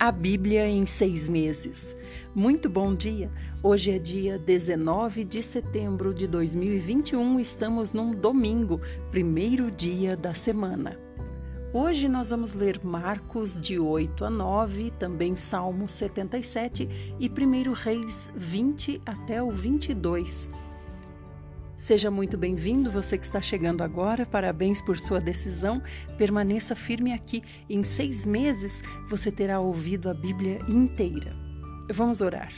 A Bíblia em seis meses. Muito bom dia! Hoje é dia 19 de setembro de 2021, estamos num domingo, primeiro dia da semana. Hoje nós vamos ler Marcos de 8 a 9, também Salmo 77 e 1 Reis 20 até o 22. Seja muito bem-vindo, você que está chegando agora. Parabéns por sua decisão. Permaneça firme aqui. Em seis meses você terá ouvido a Bíblia inteira. Vamos orar.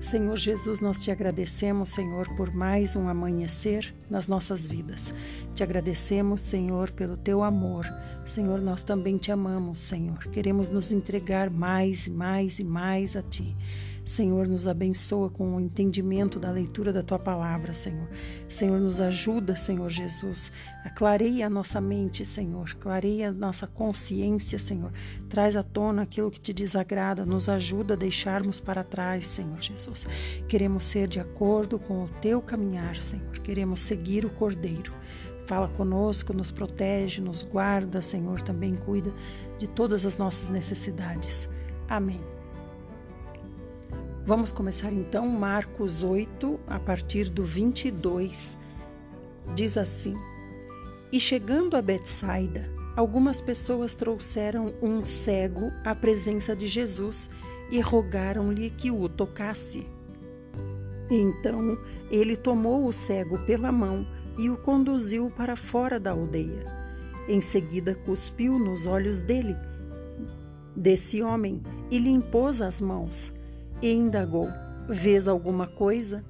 Senhor Jesus, nós te agradecemos, Senhor, por mais um amanhecer nas nossas vidas. Te agradecemos, Senhor, pelo teu amor. Senhor, nós também te amamos, Senhor. Queremos nos entregar mais, mais e mais a ti. Senhor, nos abençoa com o entendimento da leitura da tua palavra, Senhor. Senhor, nos ajuda, Senhor Jesus. Clareia a nossa mente, Senhor. Clareia a nossa consciência, Senhor. Traz à tona aquilo que te desagrada. Nos ajuda a deixarmos para trás, Senhor Jesus. Queremos ser de acordo com o teu caminhar, Senhor. Queremos seguir o Cordeiro. Fala conosco, nos protege, nos guarda, Senhor. Também cuida de todas as nossas necessidades. Amém. Vamos começar então Marcos 8, a partir do 22. Diz assim: E chegando a Betsaida, algumas pessoas trouxeram um cego à presença de Jesus e rogaram-lhe que o tocasse. Então ele tomou o cego pela mão e o conduziu para fora da aldeia. Em seguida, cuspiu nos olhos dele, desse homem, e lhe impôs as mãos e indagou: Vês alguma coisa?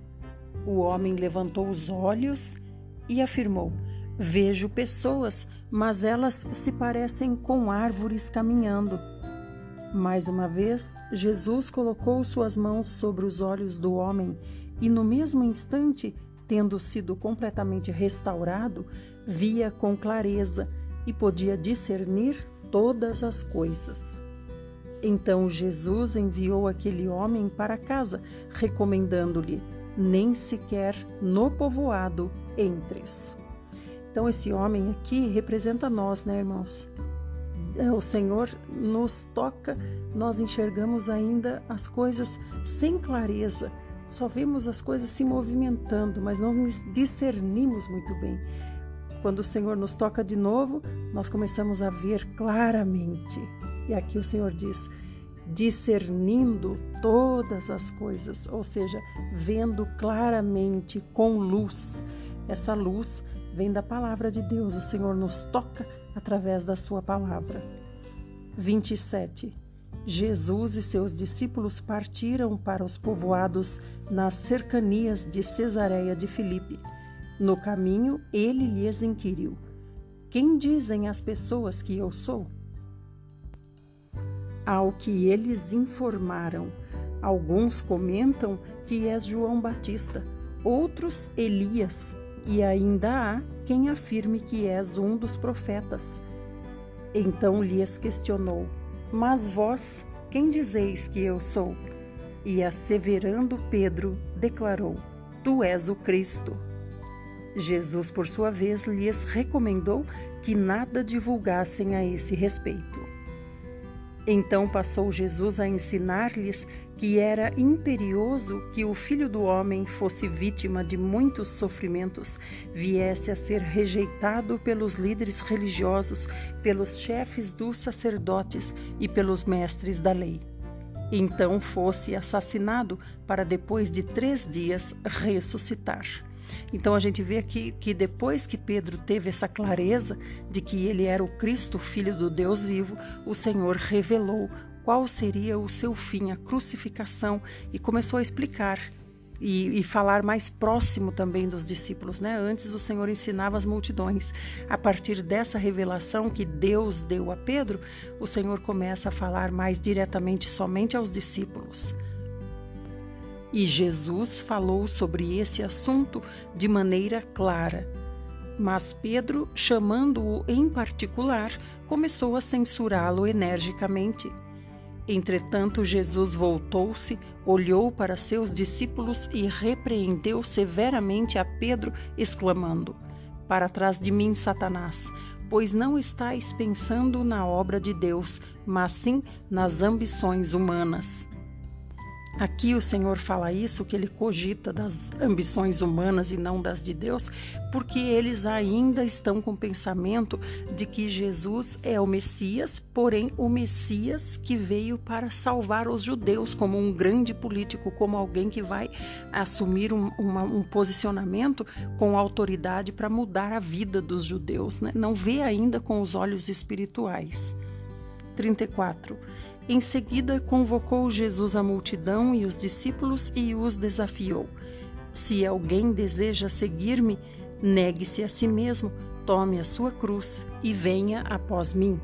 O homem levantou os olhos e afirmou: Vejo pessoas, mas elas se parecem com árvores caminhando. Mais uma vez, Jesus colocou suas mãos sobre os olhos do homem e, no mesmo instante, tendo sido completamente restaurado, via com clareza e podia discernir todas as coisas. Então Jesus enviou aquele homem para casa, recomendando-lhe: nem sequer no povoado entres. Então, esse homem aqui representa nós, né, irmãos? É, o Senhor nos toca, nós enxergamos ainda as coisas sem clareza, só vemos as coisas se movimentando, mas não discernimos muito bem. Quando o Senhor nos toca de novo, nós começamos a ver claramente. E aqui o Senhor diz: discernindo todas as coisas, ou seja, vendo claramente com luz. Essa luz vem da palavra de Deus, o Senhor nos toca através da sua palavra. 27. Jesus e seus discípulos partiram para os povoados nas cercanias de Cesareia de Filipe. No caminho, ele lhes inquiriu: Quem dizem as pessoas que eu sou? Ao que eles informaram, alguns comentam que és João Batista, outros Elias, e ainda há quem afirme que és um dos profetas. Então lhes questionou: Mas vós, quem dizeis que eu sou? E asseverando Pedro, declarou: Tu és o Cristo. Jesus, por sua vez, lhes recomendou que nada divulgassem a esse respeito. Então passou Jesus a ensinar-lhes que era imperioso que o filho do homem fosse vítima de muitos sofrimentos, viesse a ser rejeitado pelos líderes religiosos, pelos chefes dos sacerdotes e pelos mestres da lei. Então fosse assassinado para depois de três dias ressuscitar. Então a gente vê aqui que depois que Pedro teve essa clareza de que ele era o Cristo, filho do Deus vivo, o Senhor revelou qual seria o seu fim, a crucificação, e começou a explicar e, e, falar mais próximo também dos discípulos. Né? Antes o Senhor ensinava as multidões. A partir dessa revelação que Deus deu a Pedro, o Senhor começa a falar mais diretamente somente aos discípulos. E Jesus falou sobre esse assunto de maneira clara. Mas Pedro, chamando-o em particular, começou a censurá-lo energicamente. Entretanto, Jesus voltou-se, olhou para seus discípulos e repreendeu severamente a Pedro, exclamando: para trás de mim, Satanás, pois não estáis pensando na obra de Deus, mas sim nas ambições humanas. Aqui o Senhor fala isso, que ele cogita das ambições humanas e não das de Deus, porque eles ainda estão com o pensamento de que Jesus é o Messias, porém o Messias que veio para salvar os judeus, como um grande político, como alguém que vai assumir um, uma, um posicionamento com autoridade para mudar a vida dos judeus. Né? Não vê ainda com os olhos espirituais. 34. Em seguida, convocou Jesus a multidão e os discípulos e os desafiou: Se alguém deseja seguir-me, negue-se a si mesmo, tome a sua cruz e venha após mim.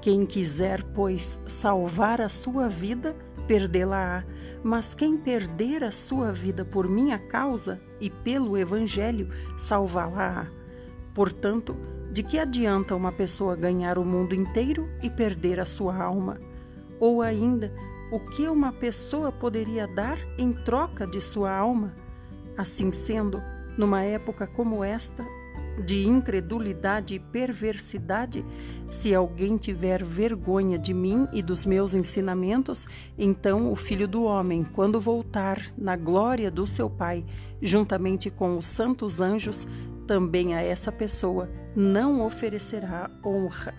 Quem quiser, pois, salvar a sua vida, perdê-la-á. Mas quem perder a sua vida por minha causa e pelo Evangelho, salvá-la-á. Portanto, de que adianta uma pessoa ganhar o mundo inteiro e perder a sua alma? Ou ainda, o que uma pessoa poderia dar em troca de sua alma? Assim sendo, numa época como esta, de incredulidade e perversidade, se alguém tiver vergonha de mim e dos meus ensinamentos, então o Filho do Homem, quando voltar na glória do seu Pai, juntamente com os santos anjos, também a essa pessoa não oferecerá honra.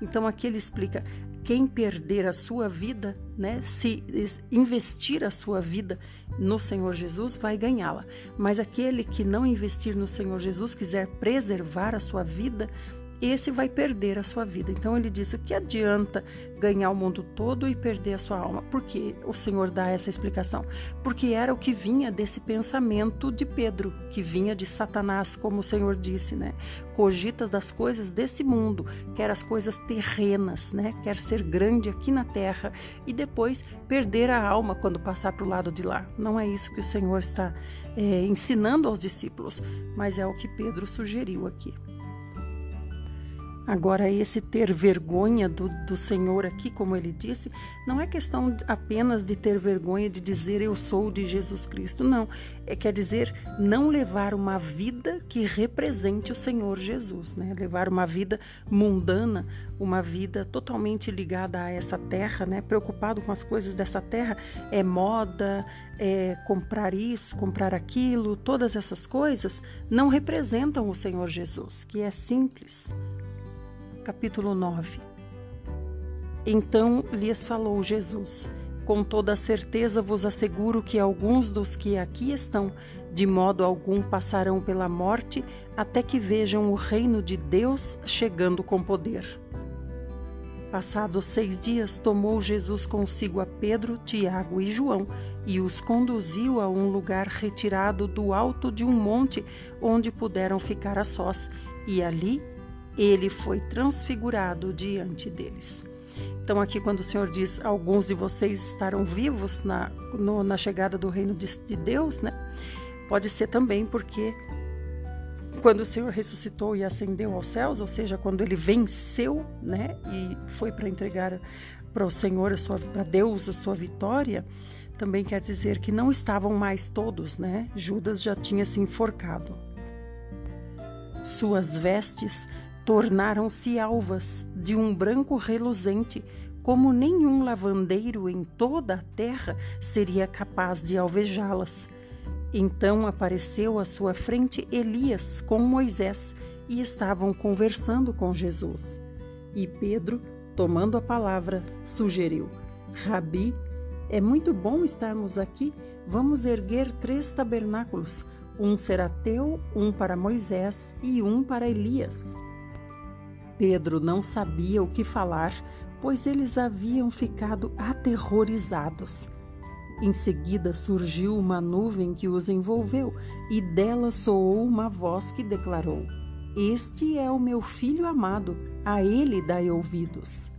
Então aqui ele explica: quem perder a sua vida, né, se investir a sua vida no Senhor Jesus, vai ganhá-la. Mas aquele que não investir no Senhor Jesus, quiser preservar a sua vida, esse vai perder a sua vida. Então ele disse: o que adianta ganhar o mundo todo e perder a sua alma? Por que o Senhor dá essa explicação? Porque era o que vinha desse pensamento de Pedro, que vinha de Satanás, como o Senhor disse, né? Cogita das coisas desse mundo, quer as coisas terrenas, né? Quer ser grande aqui na terra e depois perder a alma quando passar para o lado de lá. Não é isso que o Senhor está é, ensinando aos discípulos, mas é o que Pedro sugeriu aqui. Agora, esse ter vergonha do, do Senhor aqui, como ele disse, não é questão apenas de ter vergonha de dizer eu sou de Jesus Cristo, não. É quer dizer não levar uma vida que represente o Senhor Jesus, né? Levar uma vida mundana, uma vida totalmente ligada a essa terra, né? Preocupado com as coisas dessa terra, é moda, é comprar isso, comprar aquilo, todas essas coisas não representam o Senhor Jesus, que é simples capítulo 9. Então lhes falou Jesus: Com toda certeza vos asseguro que alguns dos que aqui estão, de modo algum passarão pela morte, até que vejam o reino de Deus chegando com poder. Passados seis dias, tomou Jesus consigo a Pedro, Tiago e João e os conduziu a um lugar retirado do alto de um monte onde puderam ficar a sós, e ali ele foi transfigurado diante deles. Então, aqui, quando o Senhor diz: Alguns de vocês estarão vivos na, no, na chegada do reino de, de Deus, né? Pode ser também porque quando o Senhor ressuscitou e ascendeu aos céus, ou seja, quando ele venceu, né, e foi para entregar para o Senhor, para Deus a sua vitória, também quer dizer que não estavam mais todos, né? Judas já tinha se enforcado. Suas vestes tornaram-se alvas de um branco reluzente, como nenhum lavandeiro em toda a terra seria capaz de alvejá-las. Então apareceu à sua frente Elias com Moisés e estavam conversando com Jesus. E Pedro, tomando a palavra, sugeriu: Rabi, é muito bom estarmos aqui. Vamos erguer três tabernáculos: um será teu, um para Moisés e um para Elias. Pedro não sabia o que falar, pois eles haviam ficado aterrorizados. Em seguida surgiu uma nuvem que os envolveu, e dela soou uma voz que declarou: Este é o meu filho amado, a ele dai ouvidos.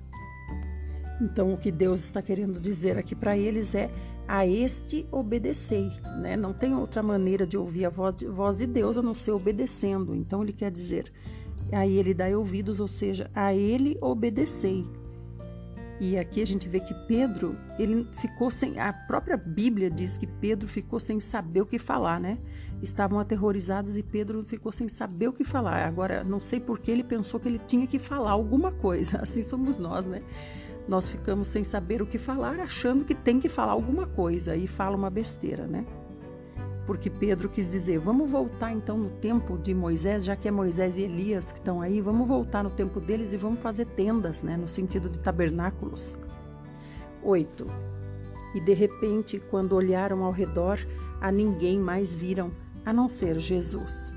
Então, o que Deus está querendo dizer aqui para eles é: a este obedecei, né? Não tem outra maneira de ouvir a voz de, voz de Deus a não ser obedecendo. Então, ele quer dizer: a ele dai ouvidos, ou seja, a ele obedecei. E aqui a gente vê que Pedro, ele ficou sem. A própria Bíblia diz que Pedro ficou sem saber o que falar, né? Estavam aterrorizados e Pedro ficou sem saber o que falar. Agora, não sei por que ele pensou que ele tinha que falar alguma coisa. Assim somos nós, né? Nós ficamos sem saber o que falar, achando que tem que falar alguma coisa e fala uma besteira, né? Porque Pedro quis dizer: vamos voltar então no tempo de Moisés, já que é Moisés e Elias que estão aí, vamos voltar no tempo deles e vamos fazer tendas, né, no sentido de tabernáculos. 8. E de repente, quando olharam ao redor, a ninguém mais viram, a não ser Jesus.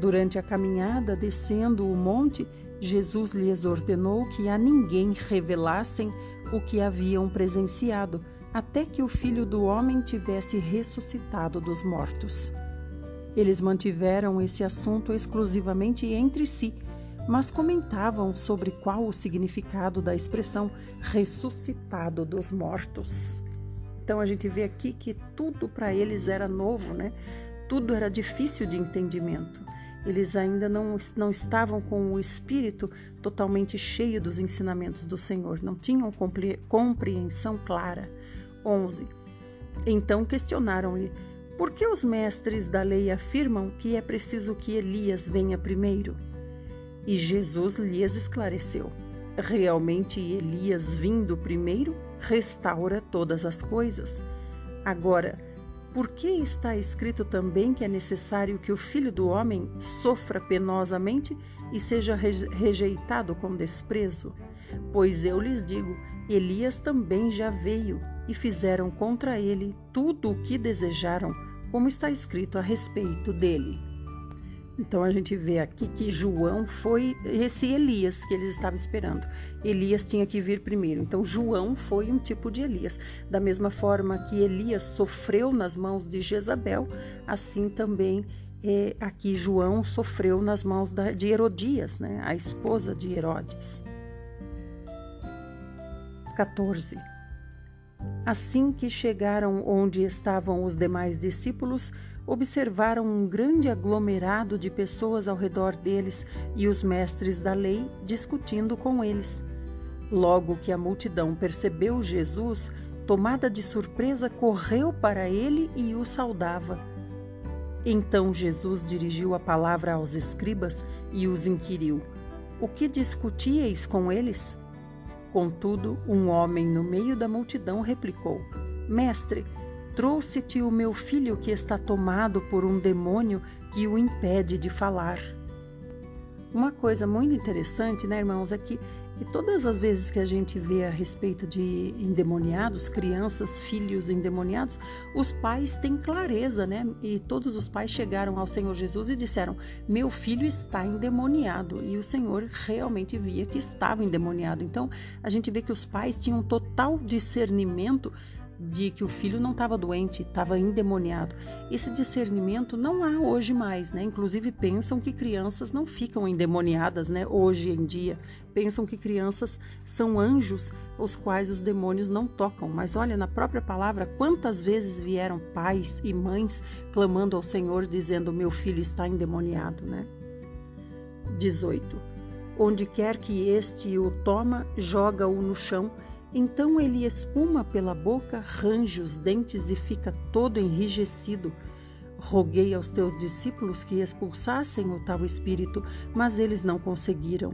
Durante a caminhada descendo o monte, Jesus lhes ordenou que a ninguém revelassem o que haviam presenciado até que o filho do homem tivesse ressuscitado dos mortos. Eles mantiveram esse assunto exclusivamente entre si, mas comentavam sobre qual o significado da expressão ressuscitado dos mortos. Então a gente vê aqui que tudo para eles era novo, né? Tudo era difícil de entendimento. Eles ainda não, não estavam com o espírito totalmente cheio dos ensinamentos do Senhor, não tinham compreensão clara. 11. Então questionaram-lhe: Por que os mestres da lei afirmam que é preciso que Elias venha primeiro? E Jesus lhes esclareceu: Realmente Elias vindo primeiro restaura todas as coisas. Agora, por que está escrito também que é necessário que o filho do homem sofra penosamente e seja rejeitado com desprezo? Pois eu lhes digo: Elias também já veio e fizeram contra ele tudo o que desejaram, como está escrito a respeito dele. Então a gente vê aqui que João foi esse Elias que eles estavam esperando. Elias tinha que vir primeiro. Então João foi um tipo de Elias. Da mesma forma que Elias sofreu nas mãos de Jezabel, assim também é, aqui João sofreu nas mãos da, de Herodias, né, a esposa de Herodes. 14. Assim que chegaram onde estavam os demais discípulos, observaram um grande aglomerado de pessoas ao redor deles e os mestres da lei discutindo com eles. Logo que a multidão percebeu Jesus, tomada de surpresa, correu para ele e o saudava. Então Jesus dirigiu a palavra aos escribas e os inquiriu: O que discutíeis com eles? Contudo, um homem no meio da multidão replicou: Mestre, trouxe-te o meu filho que está tomado por um demônio que o impede de falar. Uma coisa muito interessante, né, irmãos, é que e todas as vezes que a gente vê a respeito de endemoniados, crianças, filhos endemoniados, os pais têm clareza, né? E todos os pais chegaram ao Senhor Jesus e disseram: Meu filho está endemoniado. E o Senhor realmente via que estava endemoniado. Então a gente vê que os pais tinham total discernimento de que o filho não estava doente, estava endemoniado. Esse discernimento não há hoje mais, né? Inclusive pensam que crianças não ficam endemoniadas, né? Hoje em dia pensam que crianças são anjos, os quais os demônios não tocam. Mas olha, na própria palavra, quantas vezes vieram pais e mães clamando ao Senhor dizendo: "Meu filho está endemoniado", né? 18. Onde quer que este o toma, joga-o no chão então ele espuma pela boca, range os dentes e fica todo enrijecido. Roguei aos teus discípulos que expulsassem o tal espírito, mas eles não conseguiram.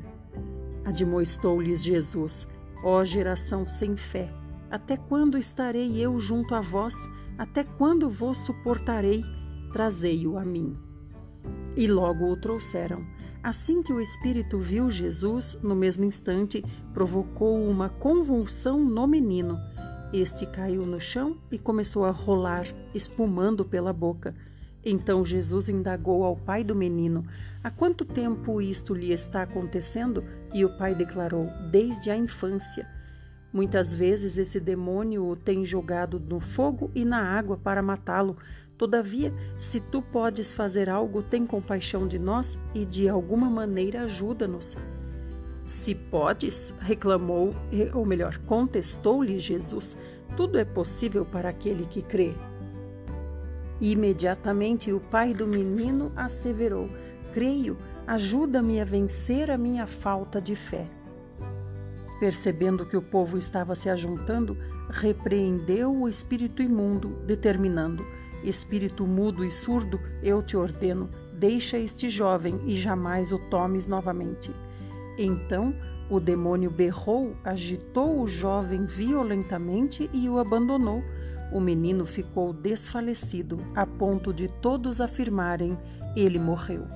Admoestou-lhes Jesus: Ó geração sem fé, até quando estarei eu junto a vós? Até quando vos suportarei? Trazei-o a mim. E logo o trouxeram. Assim que o espírito viu Jesus, no mesmo instante, provocou uma convulsão no menino. Este caiu no chão e começou a rolar, espumando pela boca. Então Jesus indagou ao pai do menino: Há quanto tempo isto lhe está acontecendo? E o pai declarou: Desde a infância. Muitas vezes esse demônio o tem jogado no fogo e na água para matá-lo, Todavia, se tu podes fazer algo, tem compaixão de nós e de alguma maneira ajuda-nos. Se podes, reclamou, ou melhor, contestou-lhe Jesus, tudo é possível para aquele que crê. Imediatamente o pai do menino asseverou: Creio, ajuda-me a vencer a minha falta de fé. Percebendo que o povo estava se ajuntando, repreendeu o espírito imundo, determinando: Espírito mudo e surdo, eu te ordeno, deixa este jovem e jamais o tomes novamente. Então o demônio berrou, agitou o jovem violentamente e o abandonou. O menino ficou desfalecido, a ponto de todos afirmarem: ele morreu.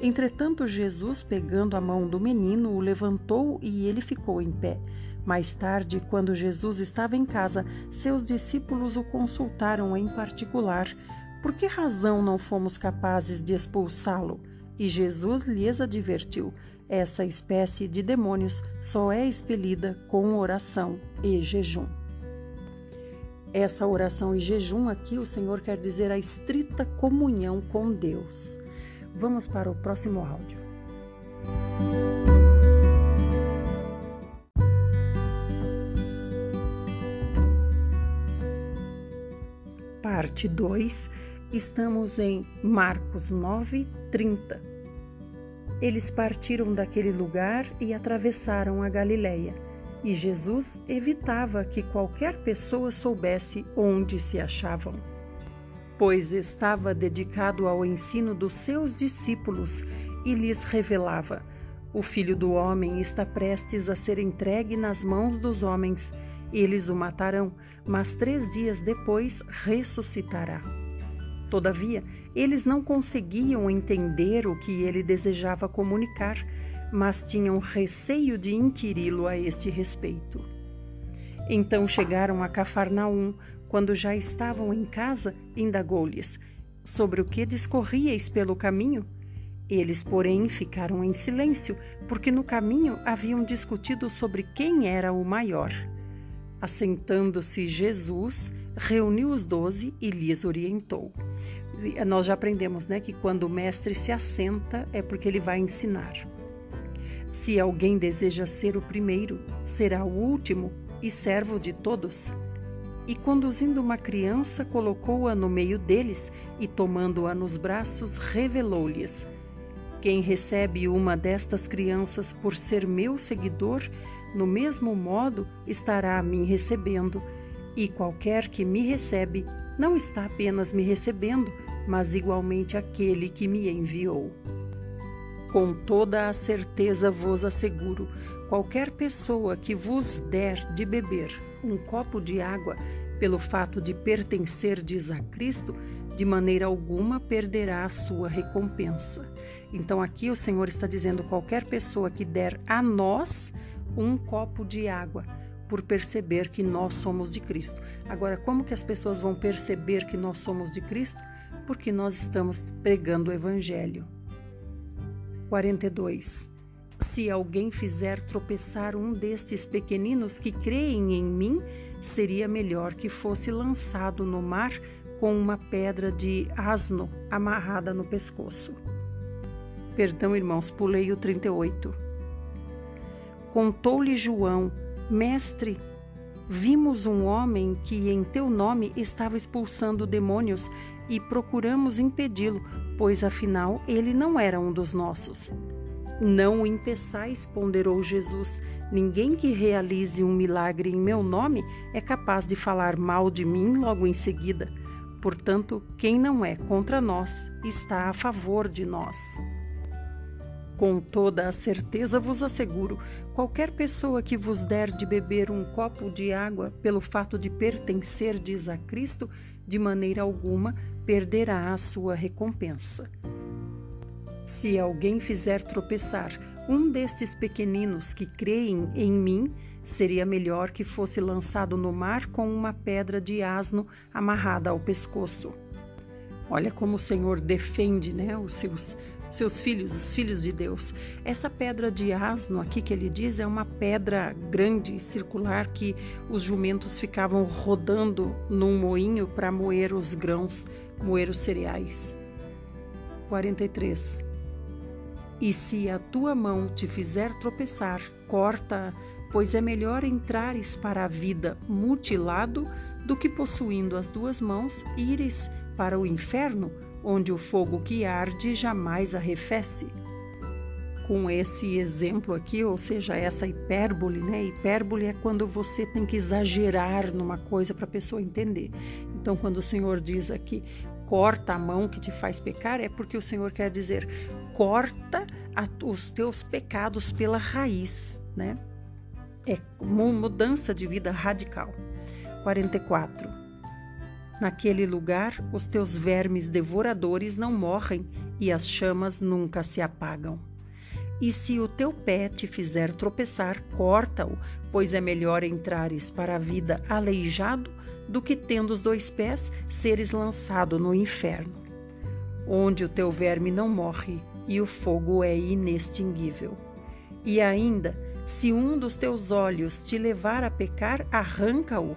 Entretanto, Jesus, pegando a mão do menino, o levantou e ele ficou em pé. Mais tarde, quando Jesus estava em casa, seus discípulos o consultaram em particular: Por que razão não fomos capazes de expulsá-lo? E Jesus lhes advertiu: Essa espécie de demônios só é expelida com oração e jejum. Essa oração e jejum aqui, o Senhor quer dizer a estrita comunhão com Deus. Vamos para o próximo áudio. Parte 2, estamos em Marcos 9, 30. Eles partiram daquele lugar e atravessaram a Galileia, e Jesus evitava que qualquer pessoa soubesse onde se achavam pois estava dedicado ao ensino dos seus discípulos e lhes revelava: O filho do homem está prestes a ser entregue nas mãos dos homens. Eles o matarão, mas três dias depois ressuscitará. Todavia, eles não conseguiam entender o que ele desejava comunicar, mas tinham receio de inquiri-lo a este respeito. Então chegaram a Cafarnaum, quando já estavam em casa, indagou-lhes: Sobre o que discorríeis pelo caminho? Eles, porém, ficaram em silêncio, porque no caminho haviam discutido sobre quem era o maior. Assentando-se Jesus, reuniu os doze e lhes orientou. Nós já aprendemos né, que quando o mestre se assenta é porque ele vai ensinar. Se alguém deseja ser o primeiro, será o último e servo de todos e, conduzindo uma criança, colocou-a no meio deles e, tomando-a nos braços, revelou-lhes: Quem recebe uma destas crianças por ser meu seguidor, no mesmo modo estará a mim recebendo. E qualquer que me recebe, não está apenas me recebendo, mas igualmente aquele que me enviou. Com toda a certeza vos asseguro: qualquer pessoa que vos der de beber um copo de água, pelo fato de pertencerdes a Cristo, de maneira alguma perderá a sua recompensa. Então aqui o Senhor está dizendo qualquer pessoa que der a nós um copo de água por perceber que nós somos de Cristo. Agora, como que as pessoas vão perceber que nós somos de Cristo? Porque nós estamos pregando o evangelho. 42. Se alguém fizer tropeçar um destes pequeninos que creem em mim, seria melhor que fosse lançado no mar com uma pedra de asno amarrada no pescoço. Perdão, irmãos, pulei o 38. Contou-lhe João, mestre, vimos um homem que em teu nome estava expulsando demônios e procuramos impedi-lo, pois afinal ele não era um dos nossos. Não o impeçais, ponderou Jesus, Ninguém que realize um milagre em meu nome é capaz de falar mal de mim logo em seguida. Portanto, quem não é contra nós está a favor de nós. Com toda a certeza vos asseguro: qualquer pessoa que vos der de beber um copo de água pelo fato de pertencerdes a Cristo, de maneira alguma perderá a sua recompensa. Se alguém fizer tropeçar um destes pequeninos que creem em mim, seria melhor que fosse lançado no mar com uma pedra de asno amarrada ao pescoço. Olha como o Senhor defende né, os seus, seus filhos, os filhos de Deus. Essa pedra de asno aqui que ele diz é uma pedra grande circular que os jumentos ficavam rodando num moinho para moer os grãos, moer os cereais. 43. E se a tua mão te fizer tropeçar, corta-a, pois é melhor entrares para a vida mutilado do que possuindo as duas mãos ires para o inferno, onde o fogo que arde jamais arrefece. com esse exemplo aqui, ou seja, essa hipérbole, né? Hipérbole é quando você tem que exagerar numa coisa para a pessoa entender. Então, quando o Senhor diz aqui, corta a mão que te faz pecar, é porque o Senhor quer dizer, corta a, os teus pecados pela raiz, né? É uma mudança de vida radical. 44. Naquele lugar, os teus vermes devoradores não morrem e as chamas nunca se apagam. E se o teu pé te fizer tropeçar, corta-o, pois é melhor entrares para a vida aleijado do que tendo os dois pés seres lançado no inferno, onde o teu verme não morre e o fogo é inextinguível. E ainda, se um dos teus olhos te levar a pecar, arranca-o.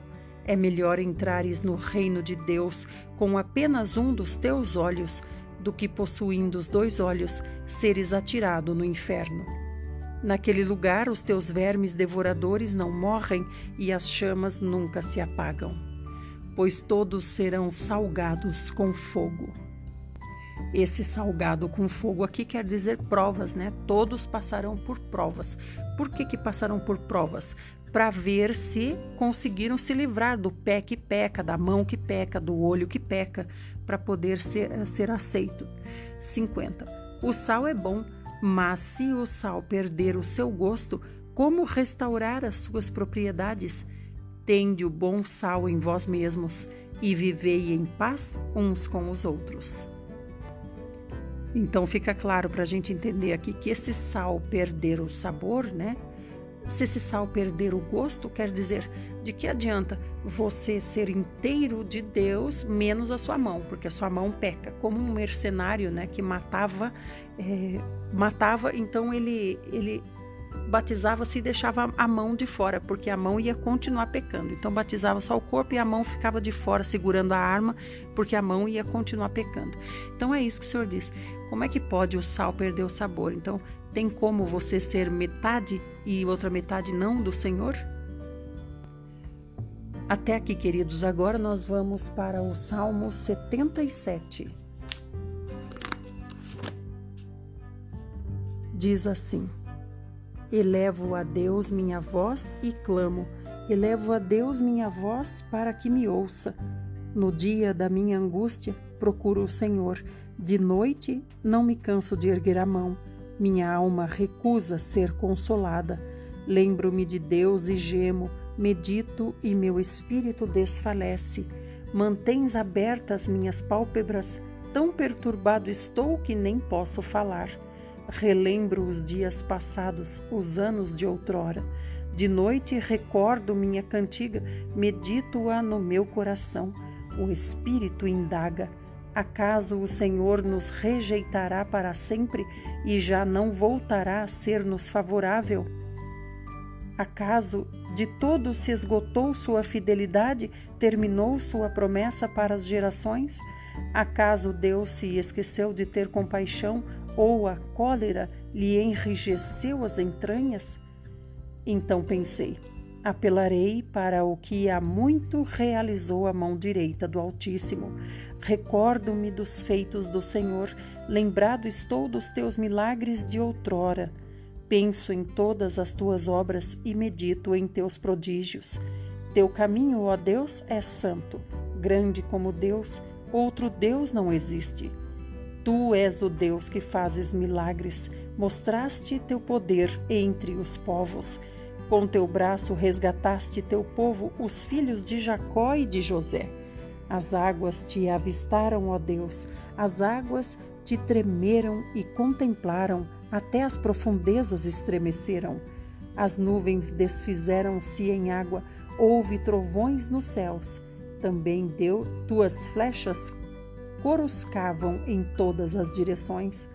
É melhor entrares no reino de Deus com apenas um dos teus olhos do que possuindo os dois olhos seres atirado no inferno. Naquele lugar os teus vermes devoradores não morrem e as chamas nunca se apagam, pois todos serão salgados com fogo. Esse salgado com fogo aqui quer dizer provas, né? Todos passarão por provas. Por que, que passarão por provas? Para ver se conseguiram se livrar do pé que peca, da mão que peca, do olho que peca, para poder ser, ser aceito. 50. O sal é bom, mas se o sal perder o seu gosto, como restaurar as suas propriedades? Tende o bom sal em vós mesmos e vivei em paz uns com os outros. Então fica claro para a gente entender aqui que esse sal perder o sabor, né? Se esse sal perder o gosto, quer dizer, de que adianta você ser inteiro de Deus menos a sua mão, porque a sua mão peca, como um mercenário, né, que matava, é, matava, então ele ele batizava-se e deixava a mão de fora, porque a mão ia continuar pecando. Então batizava só o corpo e a mão ficava de fora segurando a arma, porque a mão ia continuar pecando. Então é isso que o Senhor diz. Como é que pode o sal perder o sabor? Então tem como você ser metade e outra metade não do Senhor? Até aqui, queridos, agora nós vamos para o Salmo 77. Diz assim: Elevo a Deus minha voz e clamo, elevo a Deus minha voz para que me ouça. No dia da minha angústia, procuro o Senhor. De noite, não me canso de erguer a mão. Minha alma recusa ser consolada. Lembro-me de Deus e gemo, medito e meu espírito desfalece. Mantens abertas minhas pálpebras, tão perturbado estou que nem posso falar. Relembro os dias passados, os anos de outrora. De noite recordo minha cantiga, medito-a no meu coração. O espírito indaga: acaso o Senhor nos rejeitará para sempre e já não voltará a ser-nos favorável? Acaso de todos se esgotou sua fidelidade, terminou sua promessa para as gerações? Acaso Deus se esqueceu de ter compaixão ou a cólera lhe enrijeceu as entranhas? Então pensei: apelarei para o que há muito realizou a mão direita do Altíssimo. Recordo-me dos feitos do Senhor, lembrado estou dos teus milagres de outrora. Penso em todas as tuas obras e medito em teus prodígios. Teu caminho, ó Deus, é santo. Grande como Deus, outro Deus não existe. Tu és o Deus que fazes milagres, mostraste teu poder entre os povos. Com teu braço resgataste teu povo, os filhos de Jacó e de José. As águas te avistaram, ó Deus, as águas te tremeram e contemplaram, até as profundezas estremeceram. As nuvens desfizeram-se em água, houve trovões nos céus. Também deu tuas flechas coruscavam em todas as direções.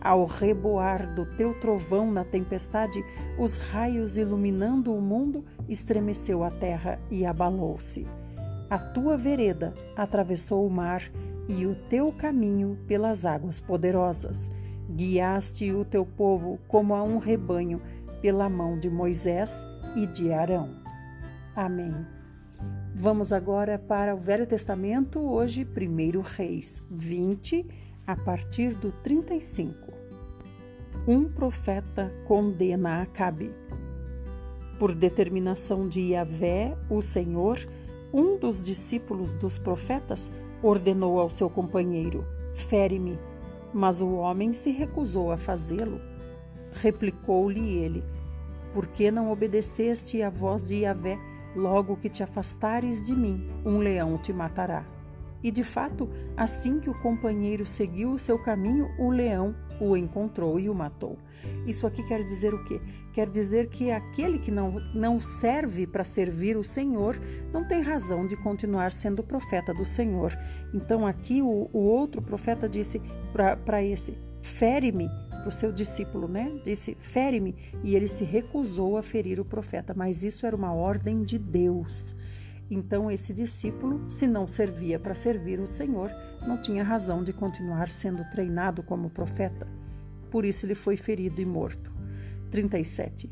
Ao reboar do teu trovão na tempestade, os raios iluminando o mundo, estremeceu a terra e abalou-se. A tua vereda atravessou o mar e o teu caminho pelas águas poderosas. Guiaste o teu povo como a um rebanho pela mão de Moisés e de Arão. Amém. Vamos agora para o Velho Testamento, hoje, 1 Reis 20, a partir do 35. um profeta condena Acabe. Por determinação de Yahvé, o Senhor, um dos discípulos dos profetas ordenou ao seu companheiro: Fere-me. Mas o homem se recusou a fazê-lo. Replicou-lhe ele: Por que não obedeceste à voz de Yahvé? Logo que te afastares de mim, um leão te matará. E de fato, assim que o companheiro seguiu o seu caminho, o leão o encontrou e o matou. Isso aqui quer dizer o quê? Quer dizer que aquele que não, não serve para servir o Senhor não tem razão de continuar sendo profeta do Senhor. Então aqui o, o outro profeta disse para esse: fere-me, para o seu discípulo, né? Disse: fere-me. E ele se recusou a ferir o profeta, mas isso era uma ordem de Deus. Então, esse discípulo, se não servia para servir o Senhor, não tinha razão de continuar sendo treinado como profeta. Por isso, ele foi ferido e morto. 37.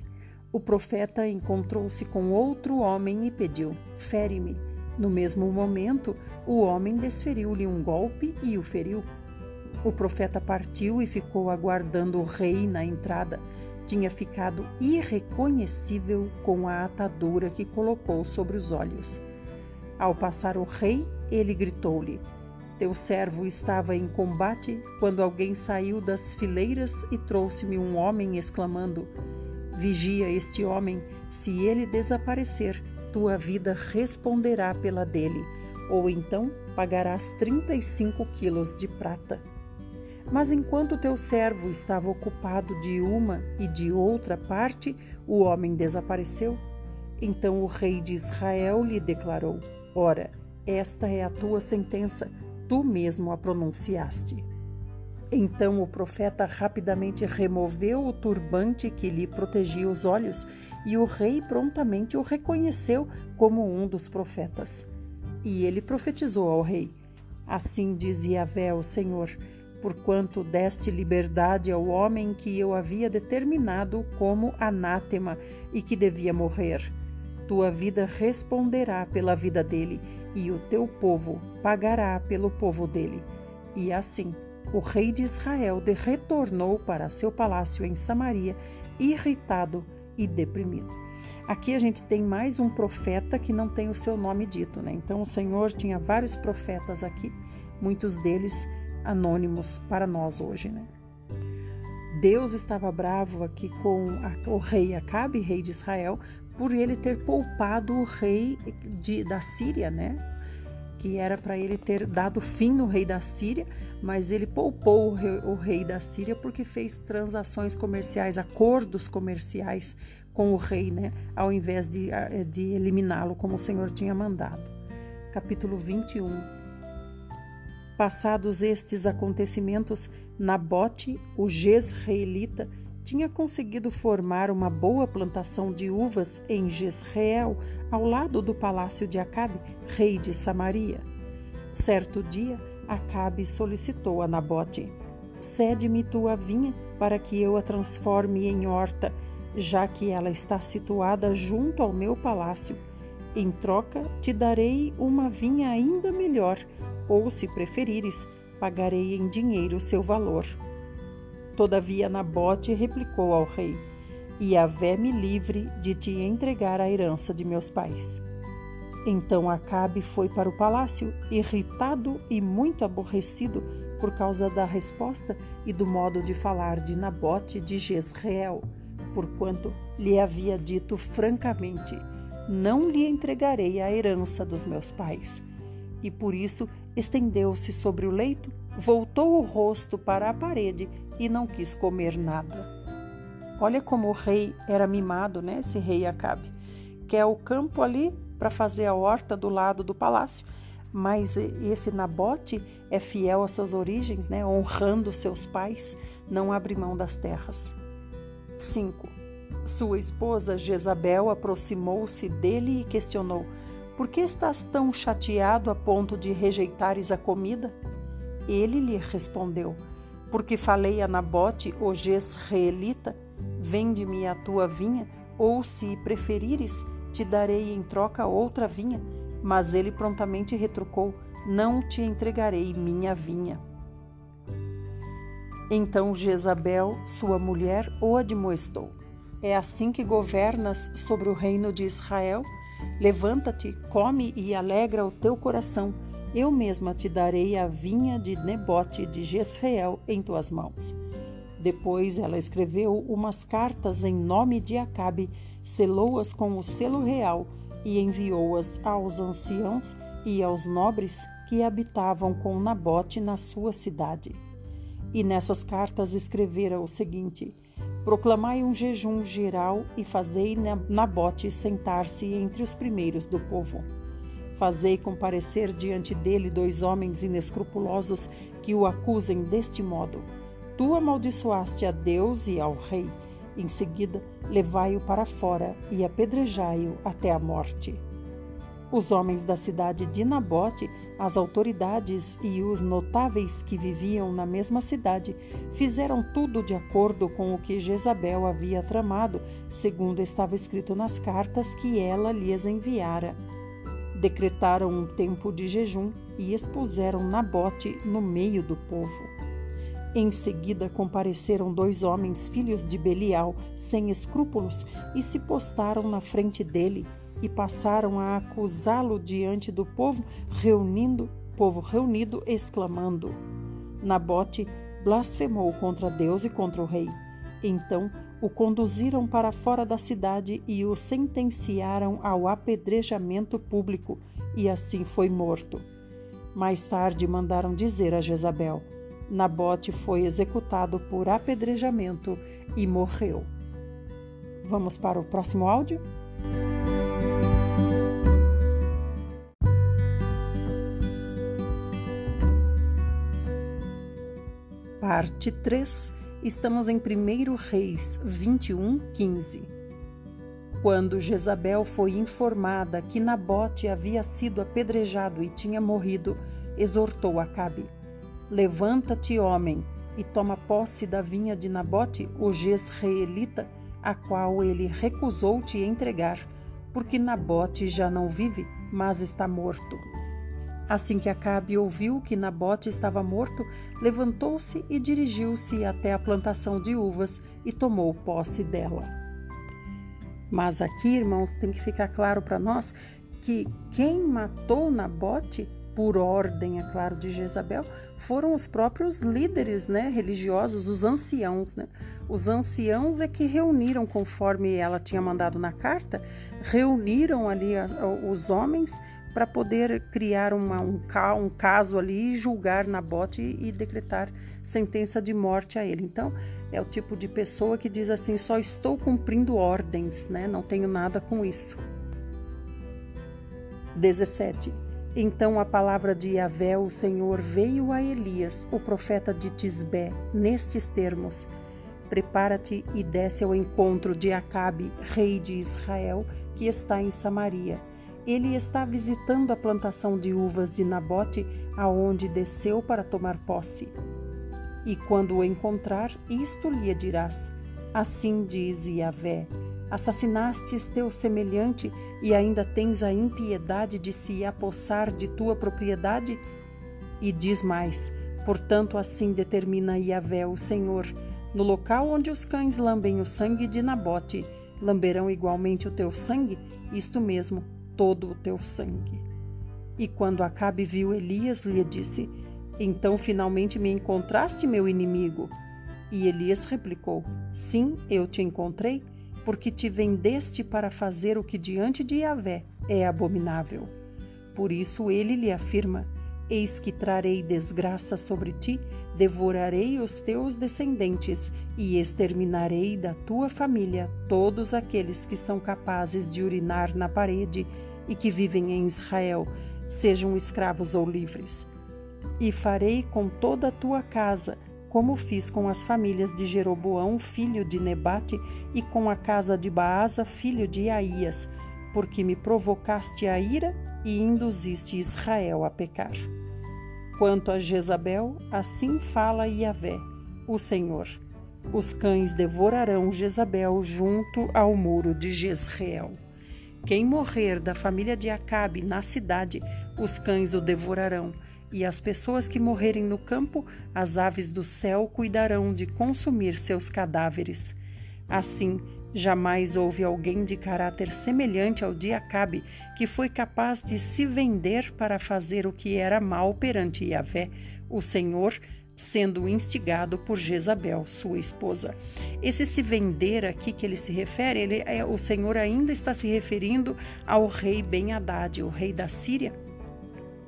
O profeta encontrou-se com outro homem e pediu: Fere-me. No mesmo momento, o homem desferiu-lhe um golpe e o feriu. O profeta partiu e ficou aguardando o rei na entrada tinha ficado irreconhecível com a atadura que colocou sobre os olhos. Ao passar o rei, ele gritou-lhe: Teu servo estava em combate quando alguém saiu das fileiras e trouxe-me um homem, exclamando: Vigia este homem, se ele desaparecer, tua vida responderá pela dele, ou então pagarás 35 quilos de prata. Mas enquanto teu servo estava ocupado de uma e de outra parte, o homem desapareceu. Então o rei de Israel lhe declarou: Ora, esta é a tua sentença, tu mesmo a pronunciaste. Então o profeta rapidamente removeu o turbante que lhe protegia os olhos, e o rei prontamente o reconheceu como um dos profetas. E ele profetizou ao rei: Assim diz Yahvé, o Senhor: porquanto deste liberdade ao homem que eu havia determinado como anátema e que devia morrer. Tua vida responderá pela vida dele, e o teu povo pagará pelo povo dele. E assim, o rei de Israel retornou para seu palácio em Samaria, irritado e deprimido. Aqui a gente tem mais um profeta que não tem o seu nome dito, né? Então o Senhor tinha vários profetas aqui, muitos deles anônimos para nós hoje, né? Deus estava bravo aqui com o rei Acabe, rei de Israel, por ele ter poupado o rei de, da Síria, né? Que era para ele ter dado fim no rei da Síria, mas ele poupou o rei, o rei da Síria porque fez transações comerciais, acordos comerciais com o rei, né? Ao invés de, de eliminá-lo como o Senhor tinha mandado. Capítulo 21 Passados estes acontecimentos, Nabote, o Jezreelita, tinha conseguido formar uma boa plantação de uvas em Jezreel, ao lado do palácio de Acabe, rei de Samaria. Certo dia, Acabe solicitou a Nabote: Cede-me tua vinha para que eu a transforme em horta, já que ela está situada junto ao meu palácio. Em troca, te darei uma vinha ainda melhor, ou, se preferires, pagarei em dinheiro o seu valor. Todavia Nabote replicou ao rei: Yahvé me livre de te entregar a herança de meus pais. Então Acabe foi para o palácio, irritado e muito aborrecido por causa da resposta e do modo de falar de Nabote de Jezreel, porquanto lhe havia dito francamente: Não lhe entregarei a herança dos meus pais. E por isso Estendeu-se sobre o leito, voltou o rosto para a parede e não quis comer nada. Olha como o rei era mimado, né? Esse rei Acabe. Quer o campo ali para fazer a horta do lado do palácio, mas esse Nabote é fiel às suas origens, né? Honrando seus pais, não abre mão das terras. 5. Sua esposa Jezabel aproximou-se dele e questionou: por que estás tão chateado a ponto de rejeitares a comida? Ele lhe respondeu: Porque falei a Nabote, o Jezreelita, vende-me a tua vinha, ou se preferires, te darei em troca outra vinha. Mas ele prontamente retrucou: Não te entregarei minha vinha. Então Jezabel, sua mulher, o admoestou: É assim que governas sobre o reino de Israel? Levanta-te, come e alegra o teu coração. Eu mesma te darei a vinha de Nebote de Jezreel em tuas mãos. Depois ela escreveu umas cartas em nome de Acabe, selou-as com o selo real e enviou-as aos anciãos e aos nobres que habitavam com Nabote na sua cidade. E nessas cartas escrevera o seguinte: Proclamai um jejum geral e fazei Nabote sentar-se entre os primeiros do povo. Fazei comparecer diante dele dois homens inescrupulosos que o acusem deste modo: Tu amaldiçoaste a Deus e ao rei. Em seguida, levai-o para fora e apedrejai-o até a morte. Os homens da cidade de Nabote, as autoridades e os notáveis que viviam na mesma cidade fizeram tudo de acordo com o que Jezabel havia tramado, segundo estava escrito nas cartas que ela lhes enviara. Decretaram um tempo de jejum e expuseram Nabote no meio do povo. Em seguida compareceram dois homens, filhos de Belial, sem escrúpulos, e se postaram na frente dele e passaram a acusá-lo diante do povo, reunindo, povo reunido, exclamando: Nabote blasfemou contra Deus e contra o rei. Então o conduziram para fora da cidade e o sentenciaram ao apedrejamento público, e assim foi morto. Mais tarde mandaram dizer a Jezabel: Nabote foi executado por apedrejamento e morreu. Vamos para o próximo áudio? Parte 3, estamos em 1 Reis 21, 15. Quando Jezabel foi informada que Nabote havia sido apedrejado e tinha morrido, exortou Acabe: Levanta-te, homem, e toma posse da vinha de Nabote, o jezreelita, a qual ele recusou te entregar, porque Nabote já não vive, mas está morto. Assim que Acabe ouviu que Nabote estava morto, levantou-se e dirigiu-se até a plantação de uvas e tomou posse dela. Mas aqui, irmãos, tem que ficar claro para nós que quem matou Nabote, por ordem, é claro, de Jezabel, foram os próprios líderes né, religiosos, os anciãos. Né? Os anciãos é que reuniram, conforme ela tinha mandado na carta, reuniram ali os homens para poder criar uma, um, um, caso ali, julgar Nabote e, e decretar sentença de morte a ele. Então, é o tipo de pessoa que diz assim: só estou cumprindo ordens, né? não tenho nada com isso. 17. Então a palavra de Yahvé, o Senhor, veio a Elias, o profeta de Tisbé, nestes termos: Prepara-te e desce ao encontro de Acabe, rei de Israel, que está em Samaria ele está visitando a plantação de uvas de Nabote, aonde desceu para tomar posse. E quando o encontrar, isto lhe dirás: Assim diz Yahvé: Assassinastes teu semelhante e ainda tens a impiedade de se apossar de tua propriedade? E diz mais: Portanto, assim determina Yahvé, o Senhor: No local onde os cães lambem o sangue de Nabote, lamberão igualmente o teu sangue? Isto mesmo, todo o teu sangue. E quando Acabe viu Elias, lhe disse: Então finalmente me encontraste, meu inimigo? E Elias replicou: Sim, eu te encontrei, porque te vendeste para fazer o que diante de Yahvé é abominável. Por isso ele lhe afirma: Eis que trarei desgraça sobre ti, devorarei os teus descendentes e exterminarei da tua família todos aqueles que são capazes de urinar na parede e que vivem em Israel, sejam escravos ou livres. E farei com toda a tua casa, como fiz com as famílias de Jeroboão, filho de Nebate, e com a casa de Baasa, filho de Aías, porque me provocaste a ira e induziste Israel a pecar. Quanto a Jezabel, assim fala Yahvé, o Senhor. Os cães devorarão Jezabel junto ao muro de Jezreel. Quem morrer da família de Acabe na cidade, os cães o devorarão. e as pessoas que morrerem no campo, as aves do céu cuidarão de consumir seus cadáveres. Assim, jamais houve alguém de caráter semelhante ao de Acabe, que foi capaz de se vender para fazer o que era mal perante Yahvé, o Senhor, sendo instigado por Jezabel, sua esposa. Esse se vender aqui que ele se refere, ele, é, o Senhor ainda está se referindo ao rei Ben-Hadad, o rei da Síria,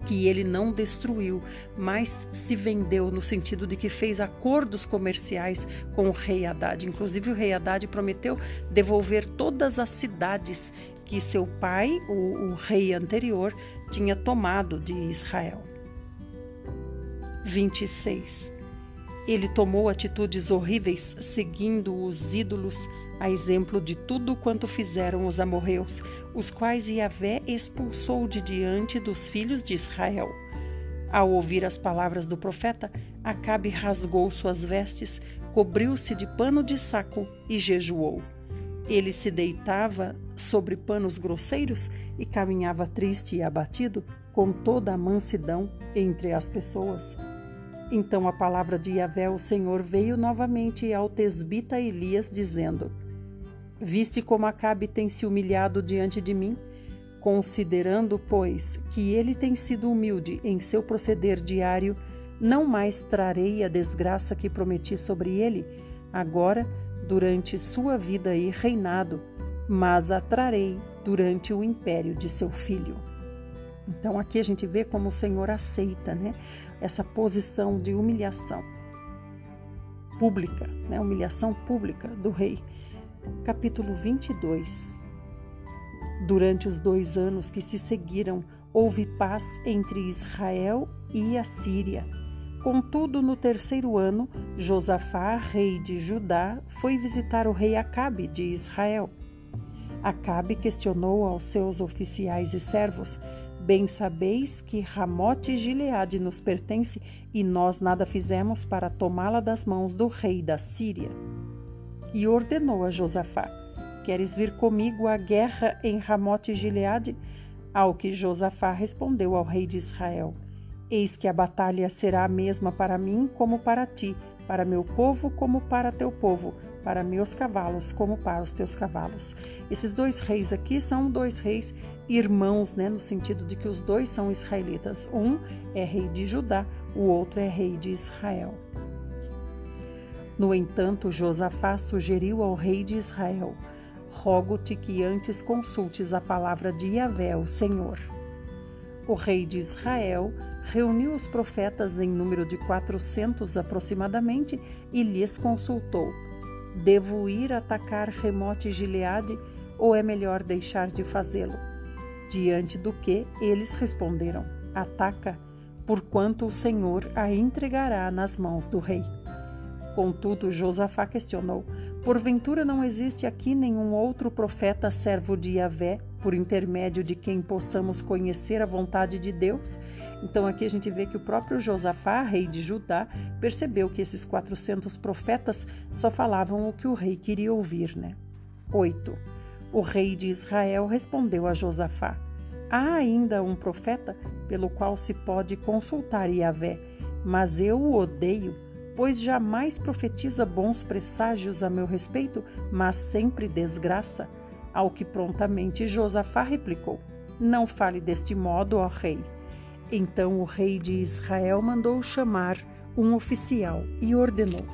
que ele não destruiu, mas se vendeu no sentido de que fez acordos comerciais com o rei Haddad. Inclusive, o rei Haddad prometeu devolver todas as cidades que seu pai, o, o rei anterior, tinha tomado de Israel. 26. Ele tomou atitudes horríveis, seguindo os ídolos, a exemplo de tudo quanto fizeram os amorreus, os quais Yahvé expulsou de diante dos filhos de Israel. Ao ouvir as palavras do profeta, Acabe rasgou suas vestes, cobriu-se de pano de saco e jejuou. Ele se deitava sobre panos grosseiros e caminhava triste e abatido, com toda a mansidão entre as pessoas. Então a palavra de Yahvé, o Senhor, veio novamente ao tesbita Elias, dizendo: Viste como Acabe tem se humilhado diante de mim? Considerando, pois, que ele tem sido humilde em seu proceder diário, não mais trarei a desgraça que prometi sobre ele, agora, durante sua vida e reinado, mas a trarei durante o império de seu filho. Então aqui a gente vê como o Senhor aceita, né, essa posição de humilhação pública, né, humilhação pública do rei capítulo 22. Durante os dois anos que se seguiram, houve paz entre Israel e a Síria. Contudo, no terceiro ano, Josafá, rei de Judá, foi visitar o rei Acabe de Israel. Acabe questionou aos seus oficiais e servos: Bem sabeis que Ramote Gileade nos pertence e nós nada fizemos para tomá-la das mãos do rei da Síria e ordenou a Josafá: Queres vir comigo à guerra em Ramote Gileade? Ao que Josafá respondeu ao rei de Israel: Eis que a batalha será a mesma para mim como para ti, para meu povo como para teu povo, para meus cavalos como para os teus cavalos. Esses dois reis aqui são dois reis irmãos, né, no sentido de que os dois são israelitas. Um é rei de Judá, o outro é rei de Israel. No entanto, Josafá sugeriu ao rei de Israel: Rogo-te que antes consultes a palavra de Yahvé, o Senhor. O rei de Israel reuniu os profetas em número de quatrocentos aproximadamente e lhes consultou: Devo ir atacar Remote Gileade ou é melhor deixar de fazê-lo? Diante do que eles responderam: Ataca, porquanto o Senhor a entregará nas mãos do rei. Contudo, Josafá questionou: Porventura não existe aqui nenhum outro profeta servo de Yahvé, por intermédio de quem possamos conhecer a vontade de Deus? Então aqui a gente vê que o próprio Josafá, rei de Judá, percebeu que esses 400 profetas só falavam o que o rei queria ouvir, né? 8. O rei de Israel respondeu a Josafá: Há ainda um profeta pelo qual se pode consultar Yahvé, mas eu o odeio pois jamais profetiza bons presságios a meu respeito, mas sempre desgraça. Ao que prontamente Josafá replicou: Não fale deste modo, ó rei. Então o rei de Israel mandou chamar um oficial e ordenou: